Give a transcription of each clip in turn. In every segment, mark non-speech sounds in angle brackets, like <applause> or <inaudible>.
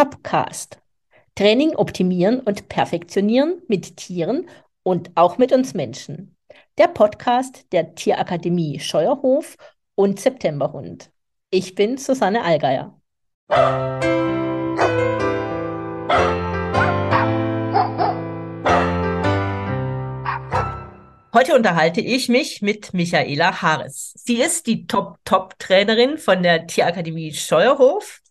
Topcast. Training optimieren und perfektionieren mit Tieren und auch mit uns Menschen. Der Podcast der Tierakademie Scheuerhof und Septemberhund. Ich bin Susanne Allgeier. Heute unterhalte ich mich mit Michaela Harris. Sie ist die Top-Top-Trainerin von der Tierakademie Scheuerhof.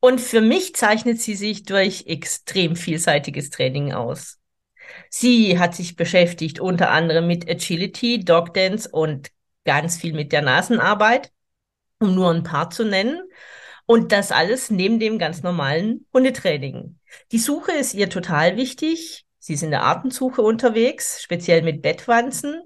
Und für mich zeichnet sie sich durch extrem vielseitiges Training aus. Sie hat sich beschäftigt unter anderem mit Agility, Dog Dance und ganz viel mit der Nasenarbeit, um nur ein paar zu nennen. Und das alles neben dem ganz normalen Hundetraining. Die Suche ist ihr total wichtig. Sie ist in der Artensuche unterwegs, speziell mit Bettwanzen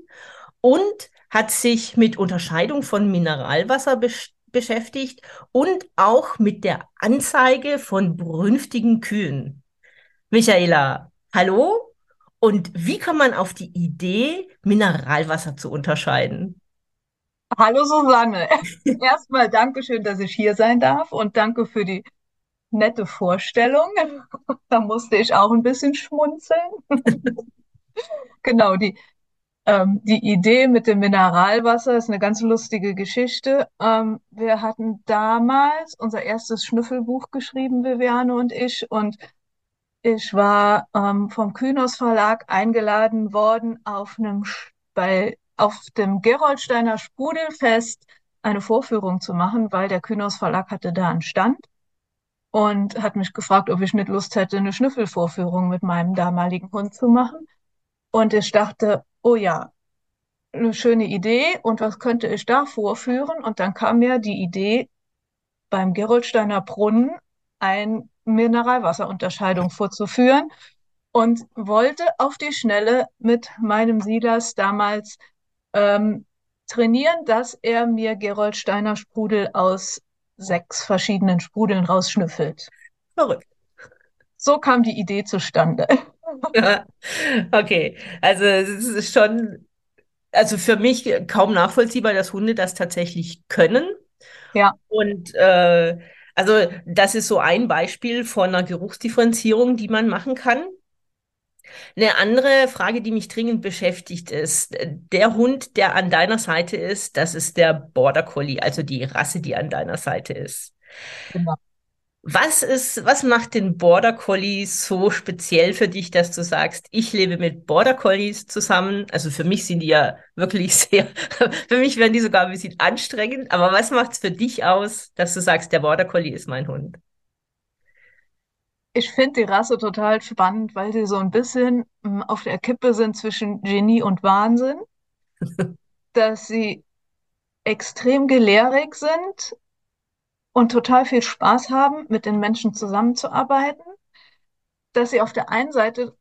und hat sich mit Unterscheidung von Mineralwasser besch beschäftigt und auch mit der Anzeige von brünftigen Kühen. Michaela, hallo? Und wie kann man auf die Idee, Mineralwasser zu unterscheiden? Hallo Susanne. <laughs> Erstmal Dankeschön, dass ich hier sein darf und danke für die nette Vorstellung. <laughs> Da musste ich auch ein bisschen schmunzeln. <laughs> Genau, die, ähm, die Idee mit dem Mineralwasser ist eine ganz lustige Geschichte. Ähm, wir hatten damals unser erstes Schnüffelbuch geschrieben, Viviane und ich, und ich war ähm, vom Kühnos Verlag eingeladen worden, auf einem, bei, auf dem Geroldsteiner Sprudelfest eine Vorführung zu machen, weil der Kühnos Verlag hatte da einen Stand und hat mich gefragt, ob ich nicht Lust hätte, eine Schnüffelvorführung mit meinem damaligen Hund zu machen. Und ich dachte, oh ja, eine schöne Idee und was könnte ich da vorführen? Und dann kam mir die Idee, beim Geroldsteiner Brunnen ein Mineralwasserunterscheidung vorzuführen und wollte auf die Schnelle mit meinem Silas damals ähm, trainieren, dass er mir Geroldsteiner Sprudel aus sechs verschiedenen Sprudeln rausschnüffelt. Verrückt. So kam die Idee zustande. <laughs> okay, also es ist schon, also für mich kaum nachvollziehbar, dass Hunde das tatsächlich können. Ja. Und äh, also das ist so ein Beispiel von einer Geruchsdifferenzierung, die man machen kann. Eine andere Frage, die mich dringend beschäftigt, ist, der Hund, der an deiner Seite ist, das ist der Border Collie, also die Rasse, die an deiner Seite ist. Genau. Was ist, was macht den Border Collie so speziell für dich, dass du sagst, ich lebe mit Border Collies zusammen? Also für mich sind die ja wirklich <laughs> sehr, für mich werden die sogar ein bisschen anstrengend, aber was macht es für dich aus, dass du sagst, der Border Collie ist mein Hund? Ich finde die Rasse total spannend, weil sie so ein bisschen hm, auf der Kippe sind zwischen Genie und Wahnsinn. <laughs> dass sie extrem gelehrig sind und total viel Spaß haben, mit den Menschen zusammenzuarbeiten. Dass sie auf der einen Seite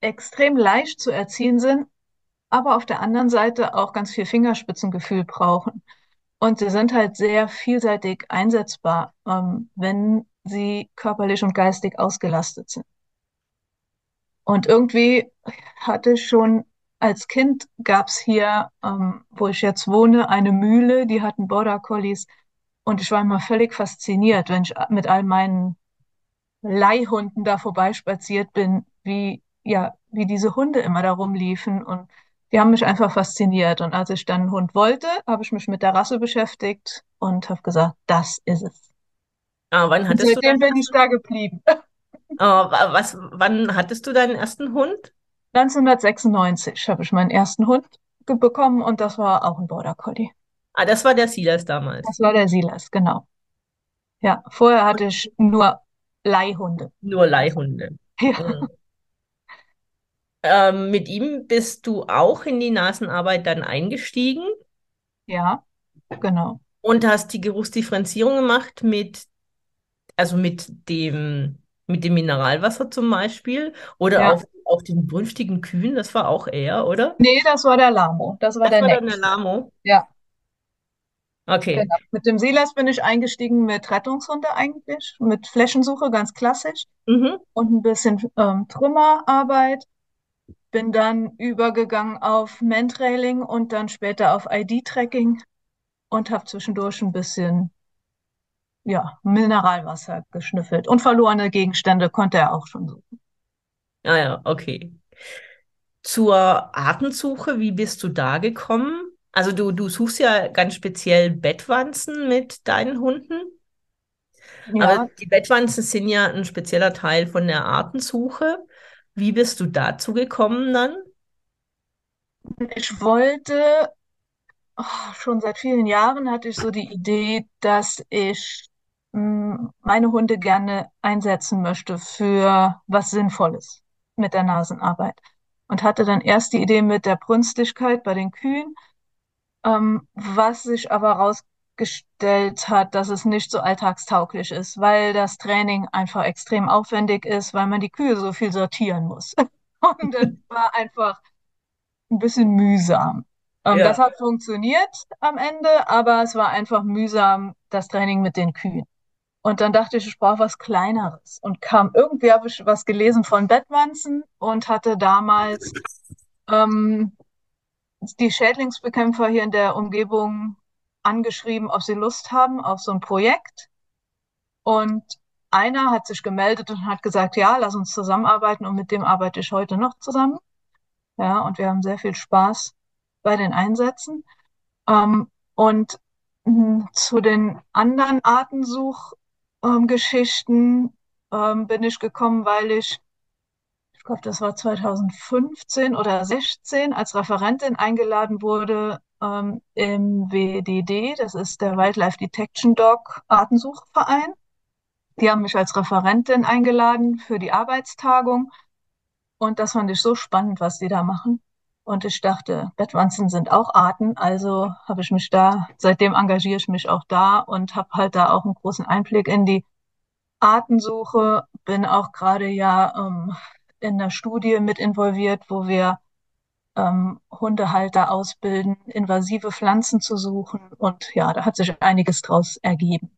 extrem leicht zu erziehen sind, aber auf der anderen Seite auch ganz viel Fingerspitzengefühl brauchen. Und sie sind halt sehr vielseitig einsetzbar, ähm, wenn sie körperlich und geistig ausgelastet sind. Und irgendwie hatte ich schon als Kind gab es hier, ähm, wo ich jetzt wohne, eine Mühle, die hatten Border Collies. Und ich war immer völlig fasziniert, wenn ich mit all meinen Leihhunden da vorbeispaziert bin, wie, ja, wie diese Hunde immer da rumliefen. Und die haben mich einfach fasziniert. Und als ich dann einen Hund wollte, habe ich mich mit der Rasse beschäftigt und habe gesagt, das ist es. Ah, wann hattest und seitdem du bin ich da geblieben. <laughs> Oh, was, wann hattest du deinen ersten Hund? 1996 habe ich meinen ersten Hund bekommen und das war auch ein Border Collie. Ah, das war der Silas damals. Das war der Silas, genau. Ja, vorher hatte ich nur Leihhunde. Nur Leihhunde. Ja. Mhm. Ähm, mit ihm bist du auch in die Nasenarbeit dann eingestiegen? Ja, genau. Und hast die Geruchsdifferenzierung gemacht mit also mit dem, mit dem Mineralwasser zum Beispiel oder ja. auf, auf den brünftigen Kühen, das war auch er, oder? Nee, das war der Lamo. Das war das der war dann der Lamo? Ja. Okay. Genau. Mit dem Silas bin ich eingestiegen mit Rettungshunde eigentlich, mit Flächensuche, ganz klassisch. Mhm. Und ein bisschen ähm, Trümmerarbeit. Bin dann übergegangen auf Mantrailing und dann später auf ID-Tracking und habe zwischendurch ein bisschen ja, Mineralwasser geschnüffelt. Und verlorene Gegenstände konnte er auch schon suchen. Ah ja, okay. Zur Artensuche, wie bist du da gekommen? Also du, du suchst ja ganz speziell Bettwanzen mit deinen Hunden. Ja, Aber die Bettwanzen sind ja ein spezieller Teil von der Artensuche. Wie bist du dazu gekommen dann? ich wollte, oh, schon seit vielen Jahren hatte ich so die Idee, dass ich mh, meine Hunde gerne einsetzen möchte für was Sinnvolles mit der Nasenarbeit. Und hatte dann erst die Idee mit der Brünstigkeit bei den Kühen, ähm, was sich aber herausgestellt hat, dass es nicht so alltagstauglich ist, weil das Training einfach extrem aufwendig ist, weil man die Kühe so viel sortieren muss. <laughs> Und das <laughs> war einfach ein bisschen mühsam. Ähm, das Ja. hat funktioniert am Ende, aber es war einfach mühsam, das Training mit den Kühen. Und dann dachte ich, ich brauche was Kleineres. Und kam, irgendwie habe ich was gelesen von Bettwanzen und hatte damals ähm, die Schädlingsbekämpfer hier in der Umgebung angeschrieben, ob sie Lust haben auf so ein Projekt. Und einer hat sich gemeldet und hat gesagt, ja, lass uns zusammenarbeiten. Und mit dem arbeite ich heute noch zusammen. Ja, und wir haben sehr viel Spaß bei den Einsätzen. Ähm, und mh, zu den anderen Artensuchgeschichten ähm, bin ich gekommen, weil ich glaube, das war 2015 oder 16, als Referentin eingeladen wurde ähm, im WDD, das ist der Wildlife Detection Dog Artensuchverein. Die haben mich als Referentin eingeladen für die Arbeitstagung. Und das fand ich so spannend, was die da machen. Und ich dachte, Bettwanzen sind auch Arten, also habe ich mich da, seitdem engagiere ich mich auch da und habe halt da auch einen großen Einblick in die Artensuche. Bin auch gerade ja ähm, in der Studie mit involviert, wo wir ähm, Hundehalter ausbilden, invasive Pflanzen zu suchen. Und ja, da hat sich einiges draus ergeben,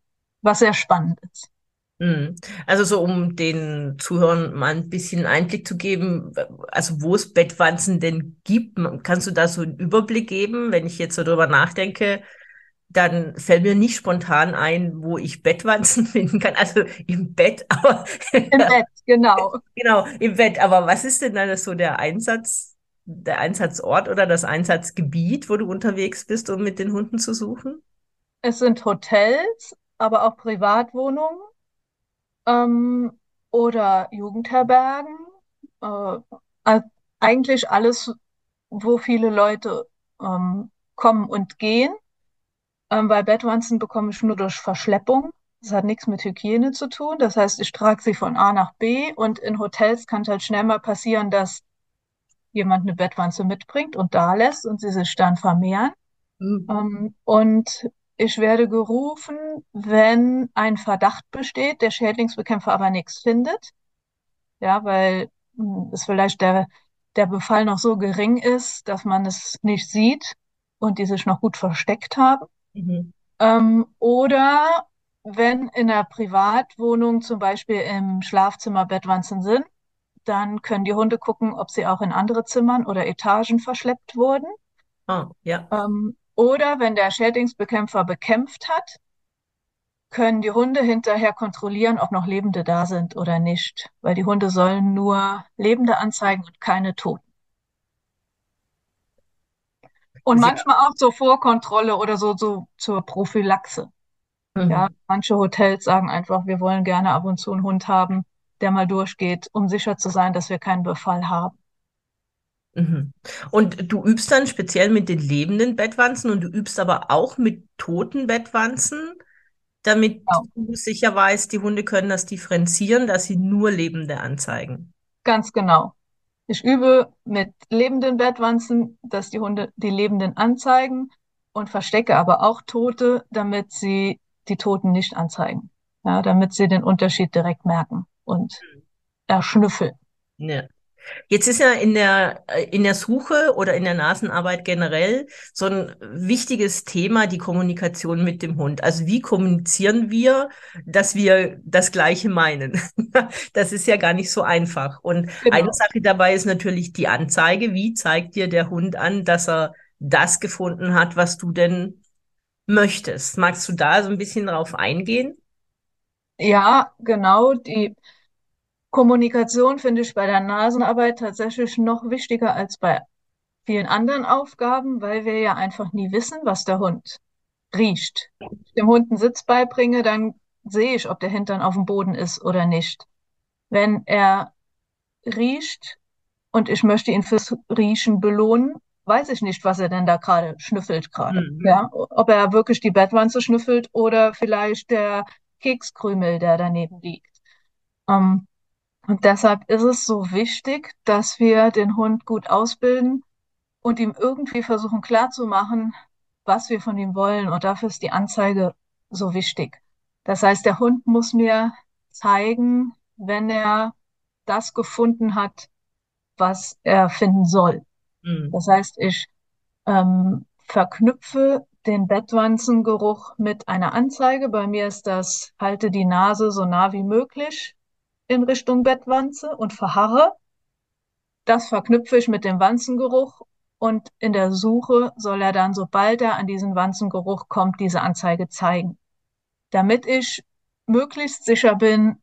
was sehr spannend ist. Mhm. Also so, um den Zuhörern mal ein bisschen Einblick zu geben, also wo es Bettwanzen denn gibt, kannst du da so einen Überblick geben? Wenn ich jetzt so drüber nachdenke, dann fällt mir nicht spontan ein, wo ich Bettwanzen <laughs> finden kann. Also im Bett, <laughs> aber Im Bett, genau. <laughs> genau, im Bett. Aber was ist denn dann so der Einsatz, der Einsatzort oder das Einsatzgebiet, wo du unterwegs bist, um mit den Hunden zu suchen? Es sind Hotels, aber auch Privatwohnungen. ähm, oder Jugendherbergen. Äh, eigentlich alles, wo viele Leute ähm, kommen und gehen. Ähm, bei Bettwanzen bekomme ich nur durch Verschleppung. Das hat nichts mit Hygiene zu tun. Das heißt, ich trage sie von A nach B und in Hotels kann es halt schnell mal passieren, dass jemand eine Bettwanze mitbringt und da lässt und sie sich dann vermehren. Mhm. Ähm, und ich werde gerufen, wenn ein Verdacht besteht, der Schädlingsbekämpfer aber nichts findet. Ja, weil mh, es vielleicht der, der Befall noch so gering ist, dass man es nicht sieht und die sich noch gut versteckt haben. Mhm. Ähm, oder wenn in der Privatwohnung zum Beispiel im Schlafzimmer Bettwanzen sind, dann können die Hunde gucken, ob sie auch in andere Zimmern oder Etagen verschleppt wurden. Ah, ja. Ähm, oder wenn der Schädlingsbekämpfer bekämpft hat, können die Hunde hinterher kontrollieren, ob noch Lebende da sind oder nicht, weil die Hunde sollen nur Lebende anzeigen und keine Toten. Und manchmal auch zur Vorkontrolle oder so, so zur Prophylaxe. Ja, mhm. manche Hotels sagen einfach, wir wollen gerne ab und zu einen Hund haben, der mal durchgeht, um sicher zu sein, dass wir keinen Befall haben. Mhm. Und du übst dann speziell mit den lebenden Bettwanzen und du übst aber auch mit toten Bettwanzen, damit Genau, du sicher weißt, die Hunde können das differenzieren, dass sie nur Lebende anzeigen. ganz genau. Ich übe mit lebenden Bettwanzen, dass die Hunde die Lebenden anzeigen und verstecke aber auch Tote, damit sie die Toten nicht anzeigen. Ja, damit sie den Unterschied direkt merken und erschnüffeln. Ja. Jetzt ist ja in der, äh, in der Suche oder in der Nasenarbeit generell so ein wichtiges Thema die Kommunikation mit dem Hund. Also wie kommunizieren wir, dass wir das Gleiche meinen? <laughs> Das ist ja gar nicht so einfach. Und eine Genau. Sache dabei ist natürlich die Anzeige. Wie zeigt dir der Hund an, dass er das gefunden hat, was du denn möchtest? Magst du da so ein bisschen drauf eingehen? Ja, genau. Die Kommunikation finde ich bei der Nasenarbeit tatsächlich noch wichtiger als bei vielen anderen Aufgaben, weil wir ja einfach nie wissen, was der Hund riecht. Wenn ich dem Hund einen Sitz beibringe, dann sehe ich, ob der Hintern auf dem Boden ist oder nicht. Wenn er riecht und ich möchte ihn fürs Riechen belohnen, weiß ich nicht, was er denn da gerade schnüffelt gerade. Mhm. Ja, ob er wirklich die Bettwanze schnüffelt oder vielleicht der Kekskrümel, der daneben liegt. Ähm, und deshalb ist es so wichtig, dass wir den Hund gut ausbilden und ihm irgendwie versuchen klarzumachen, was wir von ihm wollen. Und dafür ist die Anzeige so wichtig. Das heißt, der Hund muss mir zeigen, wenn er das gefunden hat, was er finden soll. Mhm. Das heißt, ich ähm, verknüpfe den Bettwanzengeruch mit einer Anzeige. Bei mir ist das, halte die Nase so nah wie möglich in Richtung Bettwanze und verharre. Das verknüpfe ich mit dem Wanzengeruch und in der Suche soll er dann, sobald er an diesen Wanzengeruch kommt, diese Anzeige zeigen. Damit ich möglichst sicher bin,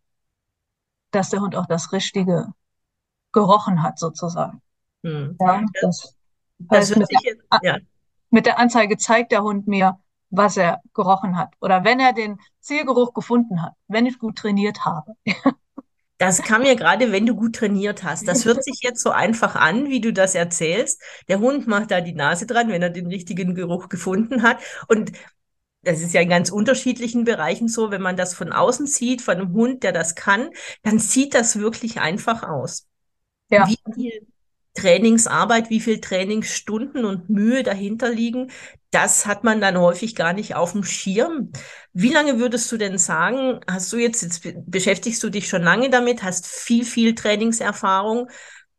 dass der Hund auch das Richtige gerochen hat, sozusagen. Mhm. Ja, das Das heißt, hört mit jetzt, ja. mit der Anzeige zeigt der Hund mir, was er gerochen hat. Oder wenn er den Zielgeruch gefunden hat, wenn ich gut trainiert habe. <laughs> Das kam mir gerade, wenn du gut trainiert hast. Das hört sich jetzt so einfach an, wie du das erzählst. Der Hund macht da die Nase dran, wenn er den richtigen Geruch gefunden hat. Und das ist ja in ganz unterschiedlichen Bereichen so, wenn man das von außen sieht, von einem Hund, der das kann, dann sieht das wirklich einfach aus. Ja, Wie viel Trainingsarbeit, wie viel Trainingsstunden und Mühe dahinter liegen, das hat man dann häufig gar nicht auf dem Schirm. Wie lange würdest du denn sagen, hast du jetzt, jetzt be- beschäftigst du dich schon lange damit, hast viel, viel Trainingserfahrung.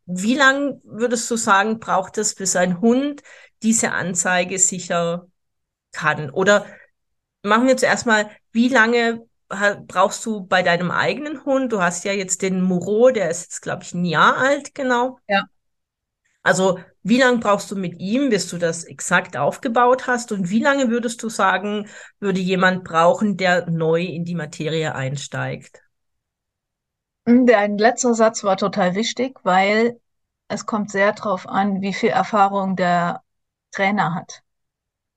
Wie lange würdest du sagen, braucht es, bis ein Hund diese Anzeige sicher kann? Oder machen wir zuerst mal, wie lange brauchst du bei deinem eigenen Hund? Du hast ja jetzt den Muro, der ist jetzt, glaube ich, ein Jahr alt, genau. ja. Also, wie lange brauchst du mit ihm, bis du das exakt aufgebaut hast? Und wie lange würdest du sagen, würde jemand brauchen, der neu in die Materie einsteigt? Dein letzter Satz war total wichtig, weil es kommt sehr darauf an, wie viel Erfahrung der Trainer hat.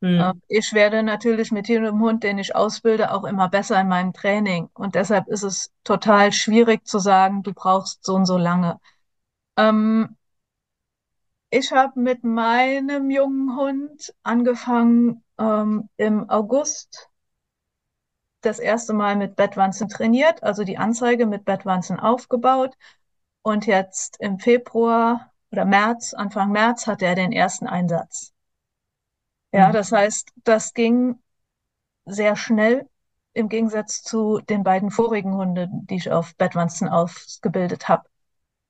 Hm. Ich werde natürlich mit jedem Hund, den ich ausbilde, auch immer besser in meinem Training. Und deshalb ist es total schwierig zu sagen, du brauchst so und so lange. Ähm, ich habe mit meinem jungen Hund angefangen, ähm, im August das erste Mal mit Bettwanzen trainiert, also die Anzeige mit Bettwanzen aufgebaut. Und jetzt im Februar oder März, Anfang März, hatte er den ersten Einsatz. Ja, Mhm. das heißt, das ging sehr schnell im Gegensatz zu den beiden vorigen Hunden, die ich auf Bettwanzen ausgebildet habe.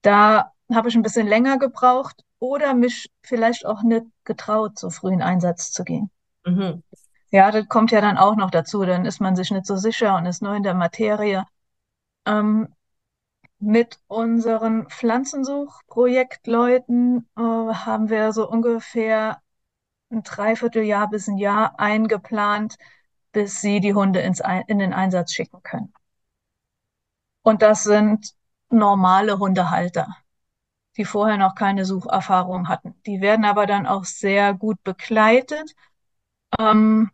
Da habe ich ein bisschen länger gebraucht oder mich vielleicht auch nicht getraut, so früh in Einsatz zu gehen. Mhm. Ja, das kommt ja dann auch noch dazu. Dann ist man sich nicht so sicher und ist neu in der Materie. Ähm, mit unseren Pflanzensuchprojektleuten äh, haben wir so ungefähr ein Dreivierteljahr bis ein Jahr eingeplant, bis sie die Hunde ins in den Einsatz schicken können. Und das sind normale Hundehalter, die vorher noch keine Sucherfahrung hatten. Die werden aber dann auch sehr gut begleitet. Ähm,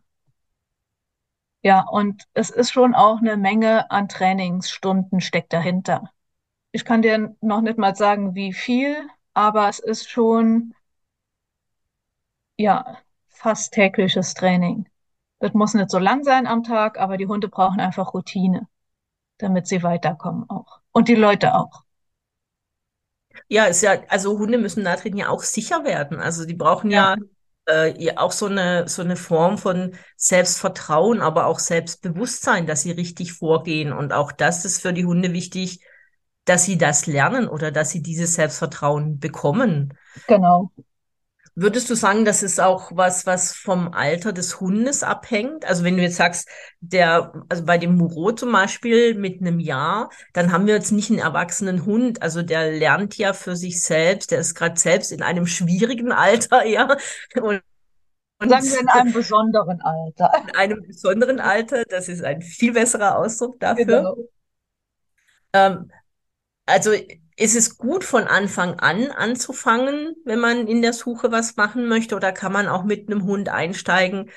ja, und es ist schon auch eine Menge an Trainingsstunden steckt dahinter. Ich kann dir noch nicht mal sagen, wie viel, aber es ist schon, ja, fast tägliches Training. Das muss nicht so lang sein am Tag, aber die Hunde brauchen einfach Routine, damit sie weiterkommen auch. Und die Leute auch. Ja, ist ja, also Hunde müssen da drin ja auch sicher werden. Also die brauchen Ja, ja, äh, ja auch so eine, so eine Form von Selbstvertrauen, aber auch Selbstbewusstsein, dass sie richtig vorgehen. Und auch das ist für die Hunde wichtig, dass sie das lernen oder dass sie dieses Selbstvertrauen bekommen. genau. Würdest du sagen, das ist auch was, was vom Alter des Hundes abhängt? Also wenn du jetzt sagst, der, also bei dem Muro zum Beispiel mit einem Jahr, dann haben wir jetzt nicht einen erwachsenen Hund. Also der lernt ja für sich selbst, der ist gerade selbst in einem schwierigen <laughs> Alter, ja. Und Sagen wir in einem besonderen Alter. <laughs> In einem besonderen Alter, das ist ein viel besserer Ausdruck dafür. Genau. Ähm, also ist es gut von Anfang an anzufangen, wenn man in der Suche was machen möchte, oder kann man auch mit einem Hund einsteigen,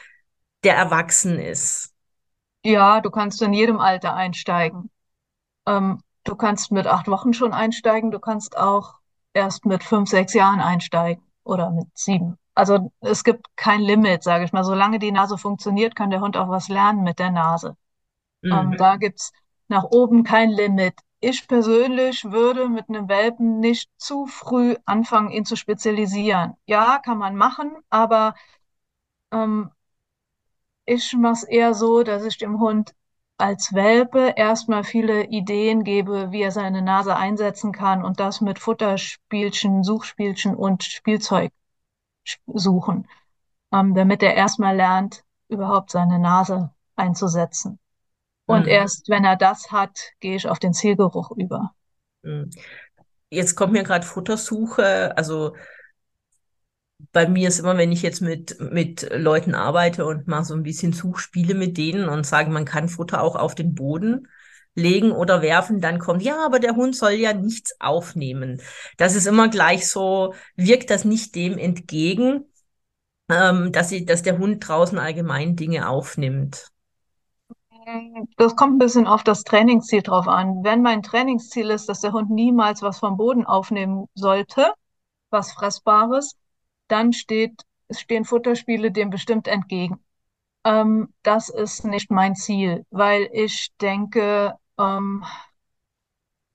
der erwachsen ist? Ja, du kannst in jedem Alter einsteigen. Ähm, du kannst mit acht Wochen schon einsteigen, du kannst auch erst mit fünf, sechs Jahren einsteigen oder mit sieben. Also es gibt kein Limit, sage ich mal. Solange die Nase funktioniert, kann der Hund auch was lernen mit der Nase. Ähm, Mhm. da gibt's nach oben kein Limit. Ich persönlich würde mit einem Welpen nicht zu früh anfangen, ihn zu spezialisieren. Ja, kann man machen, aber ähm, ich mache es eher so, dass ich dem Hund als Welpe erstmal viele Ideen gebe, wie er seine Nase einsetzen kann und das mit Futterspielchen, Suchspielchen und Spielzeug suchen, ähm, damit er erstmal lernt, überhaupt seine Nase einzusetzen. Und Mhm. erst wenn er das hat, gehe ich auf den Zielgeruch über. Mhm. Jetzt kommt mir gerade Futtersuche. Also bei mir ist immer, wenn ich jetzt mit, mit Leuten arbeite und mal so ein bisschen Suchspiele mit denen und sage, man kann Futter auch auf den Boden legen oder werfen, dann kommt, ja, aber der Hund soll ja nichts aufnehmen. Das ist immer gleich so, wirkt das nicht dem entgegen, ähm, dass sie, dass der Hund draußen allgemein Dinge aufnimmt. Das kommt ein bisschen auf das Trainingsziel drauf an. Wenn mein Trainingsziel ist, dass der Hund niemals was vom Boden aufnehmen sollte, was Fressbares, dann steht, es stehen Futterspiele dem bestimmt entgegen. Ähm, das ist nicht mein Ziel, weil ich denke, ähm,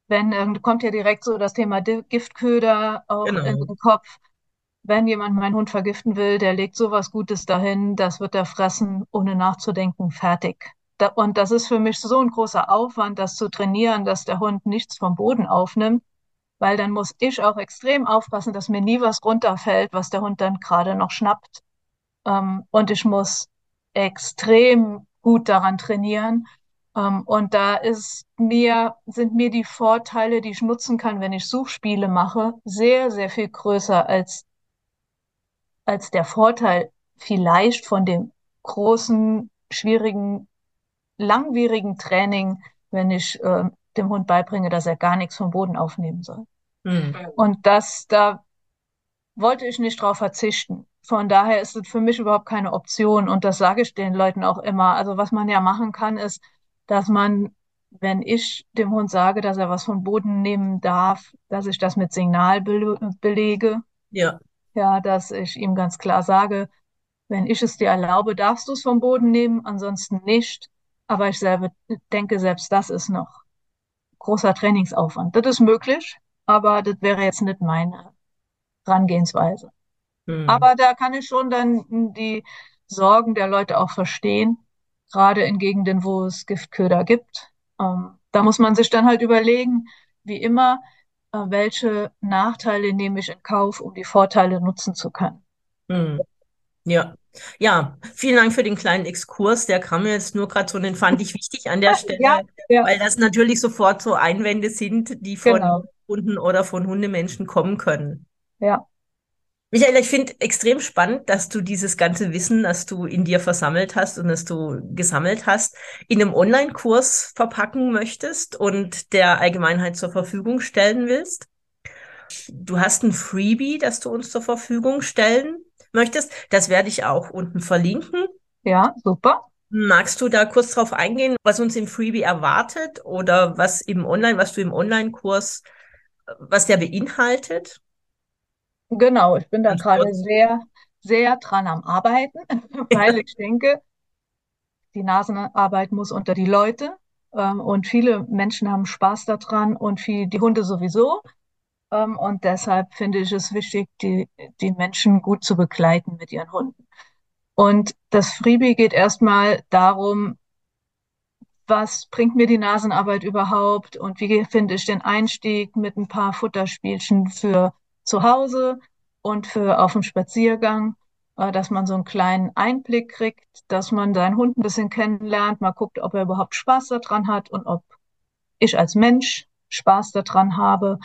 wenn, ähm, kommt ja direkt so das Thema Giftköder auch in Genau. den Kopf. Wenn jemand meinen Hund vergiften will, der legt sowas Gutes dahin, das wird er fressen, ohne nachzudenken, fertig. Da, und das ist für mich so ein großer Aufwand, das zu trainieren, dass der Hund nichts vom Boden aufnimmt, weil dann muss ich auch extrem aufpassen, dass mir nie was runterfällt, was der Hund dann gerade noch schnappt. Ähm, und ich muss extrem gut daran trainieren. Ähm, und da ist mir, sind mir die Vorteile, die ich nutzen kann, wenn ich Suchspiele mache, sehr, sehr viel größer als, als der Vorteil vielleicht von dem großen, schwierigen, langwierigen Training, wenn ich äh, dem Hund beibringe, dass er gar nichts vom Boden aufnehmen soll. Hm. Und das, da wollte ich nicht drauf verzichten. Von daher ist es für mich überhaupt keine Option und das sage ich den Leuten auch immer. Also was man ja machen kann, ist, dass man, wenn ich dem Hund sage, dass er was vom Boden nehmen darf, dass ich das mit Signal bele belege. Ja. Ja, dass ich ihm ganz klar sage, wenn ich es dir erlaube, darfst du es vom Boden nehmen, ansonsten nicht. Aber ich selber denke, selbst das ist noch großer Trainingsaufwand. Das ist möglich, aber das wäre jetzt nicht meine Herangehensweise. Hm. Aber da kann ich schon dann die Sorgen der Leute auch verstehen, gerade in Gegenden, wo es Giftköder gibt. Ähm, da muss man sich dann halt überlegen, wie immer, äh, welche Nachteile nehme ich in Kauf, um die Vorteile nutzen zu können. Hm. Ja. Ja, vielen Dank für den kleinen Exkurs. Der kam mir jetzt nur gerade so, den fand ich wichtig an der <laughs> Ja, Stelle, ja, weil das natürlich sofort so Einwände sind, die von genau. Hunden oder von Hundemenschen kommen können. Ja, Michael, ich finde extrem spannend, dass du dieses ganze Wissen, das du in dir versammelt hast und das du gesammelt hast, in einem Online-Kurs verpacken möchtest und der Allgemeinheit zur Verfügung stellen willst. Du hast ein Freebie, das du uns zur Verfügung stellen möchtest. Das werde ich auch unten verlinken. ja, super. Magst du da kurz drauf eingehen, was uns im Freebie erwartet oder was im Online, was du im Online-Kurs, was der beinhaltet? Genau, ich bin da gerade sehr, sehr dran am Arbeiten, <laughs> weil ich denke, die Nasenarbeit muss unter die Leute. Ähm, und viele Menschen haben Spaß daran und viel, die Hunde sowieso. Ähm, und deshalb finde ich es wichtig, die, die Menschen gut zu begleiten mit ihren Hunden. Und das Freebie geht erstmal darum, was bringt mir die Nasenarbeit überhaupt und wie finde ich den Einstieg mit ein paar Futterspielchen für zu Hause und für auf dem Spaziergang, äh, dass man so einen kleinen Einblick kriegt, dass man seinen Hund ein bisschen kennenlernt, mal guckt, ob er überhaupt Spaß daran hat und ob ich als Mensch Spaß daran habe,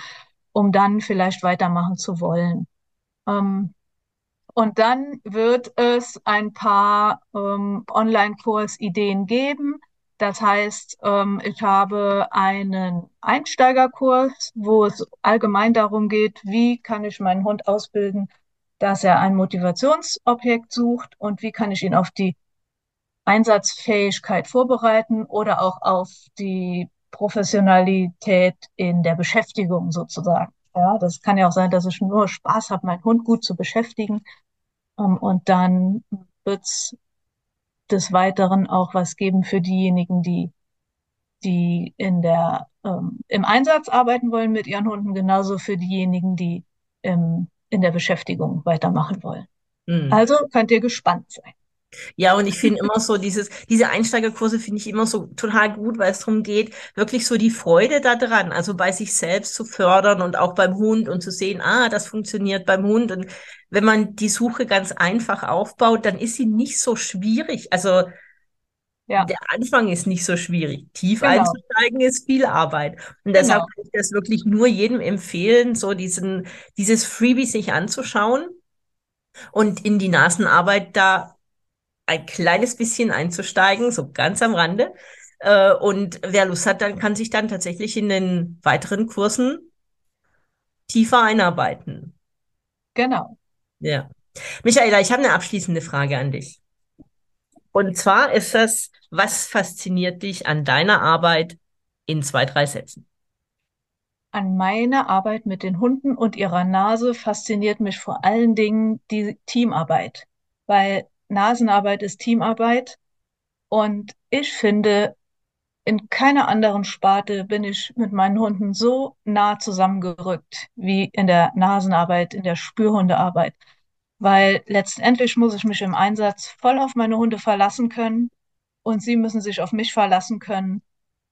um dann vielleicht weitermachen zu wollen. Ähm, Und dann wird es ein paar ähm, Online-Kurs-Ideen geben. Das heißt, ähm, ich habe einen Einsteigerkurs, wo es allgemein darum geht, wie kann ich meinen Hund ausbilden, dass er ein Motivationsobjekt sucht und wie kann ich ihn auf die Einsatzfähigkeit vorbereiten oder auch auf die Professionalität in der Beschäftigung sozusagen. Ja, das kann ja auch sein, dass ich nur Spaß habe, meinen Hund gut zu beschäftigen. Um, und dann wird's des Weiteren auch was geben für diejenigen, die, die in der, ähm, im Einsatz arbeiten wollen mit ihren Hunden, genauso für diejenigen, die im, in der Beschäftigung weitermachen wollen. Mhm. Also könnt ihr gespannt sein. Ja, und ich finde immer so dieses, diese Einsteigerkurse finde ich immer so total gut, weil es darum geht, wirklich so die Freude daran, also bei sich selbst zu fördern und auch beim Hund und zu sehen, ah, das funktioniert beim Hund. Und wenn man die Suche ganz einfach aufbaut, dann ist sie nicht so schwierig. Also ja. der Anfang ist nicht so schwierig. Tief genau. einzusteigen ist viel Arbeit. Und deshalb genau. kann ich das wirklich nur jedem empfehlen, so diesen, dieses Freebie sich anzuschauen und in die Nasenarbeit da ein kleines bisschen einzusteigen, so ganz am Rande. Äh, und wer Lust hat, dann kann sich dann tatsächlich in den weiteren Kursen tiefer einarbeiten. Genau. Ja. Michaela, ich habe eine abschließende Frage an dich. Und zwar ist das, was fasziniert dich an deiner Arbeit in zwei, drei Sätzen? An meiner Arbeit mit den Hunden und ihrer Nase fasziniert mich vor allen Dingen die Teamarbeit, weil Nasenarbeit ist Teamarbeit. Und ich finde, in keiner anderen Sparte bin ich mit meinen Hunden so nah zusammengerückt wie in der Nasenarbeit, in der Spürhundearbeit. Weil letztendlich muss ich mich im Einsatz voll auf meine Hunde verlassen können und sie müssen sich auf mich verlassen können.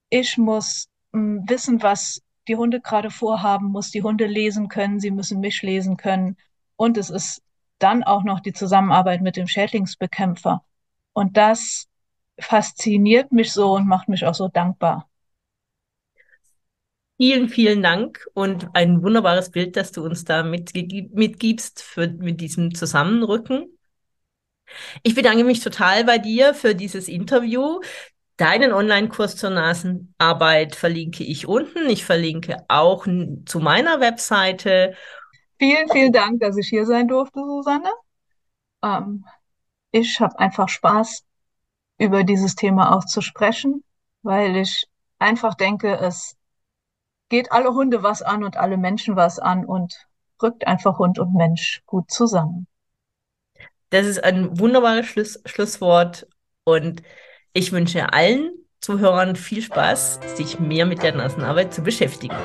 Ich muss mh, hm, wissen, was die Hunde gerade vorhaben, muss die Hunde lesen können, sie müssen mich lesen können. Und es ist dann auch noch die Zusammenarbeit mit dem Schädlingsbekämpfer. Und das fasziniert mich so und macht mich auch so dankbar. Vielen, vielen Dank und ein wunderbares Bild, das du uns da mitgibst für, mit diesem Zusammenrücken. Ich bedanke mich total bei dir für dieses Interview. Deinen Online-Kurs zur Nasenarbeit verlinke ich unten. Ich verlinke auch zu meiner Webseite Vielen, vielen Dank, dass ich hier sein durfte, Susanne. Ähm, ich habe einfach Spaß, über dieses Thema auch zu sprechen, weil ich einfach denke, es geht alle Hunde was an und alle Menschen was an und rückt einfach Hund und Mensch gut zusammen. Das ist ein wunderbares Schluss Schlusswort und ich wünsche allen Zuhörern viel Spaß, sich mehr mit der Nasenarbeit zu beschäftigen.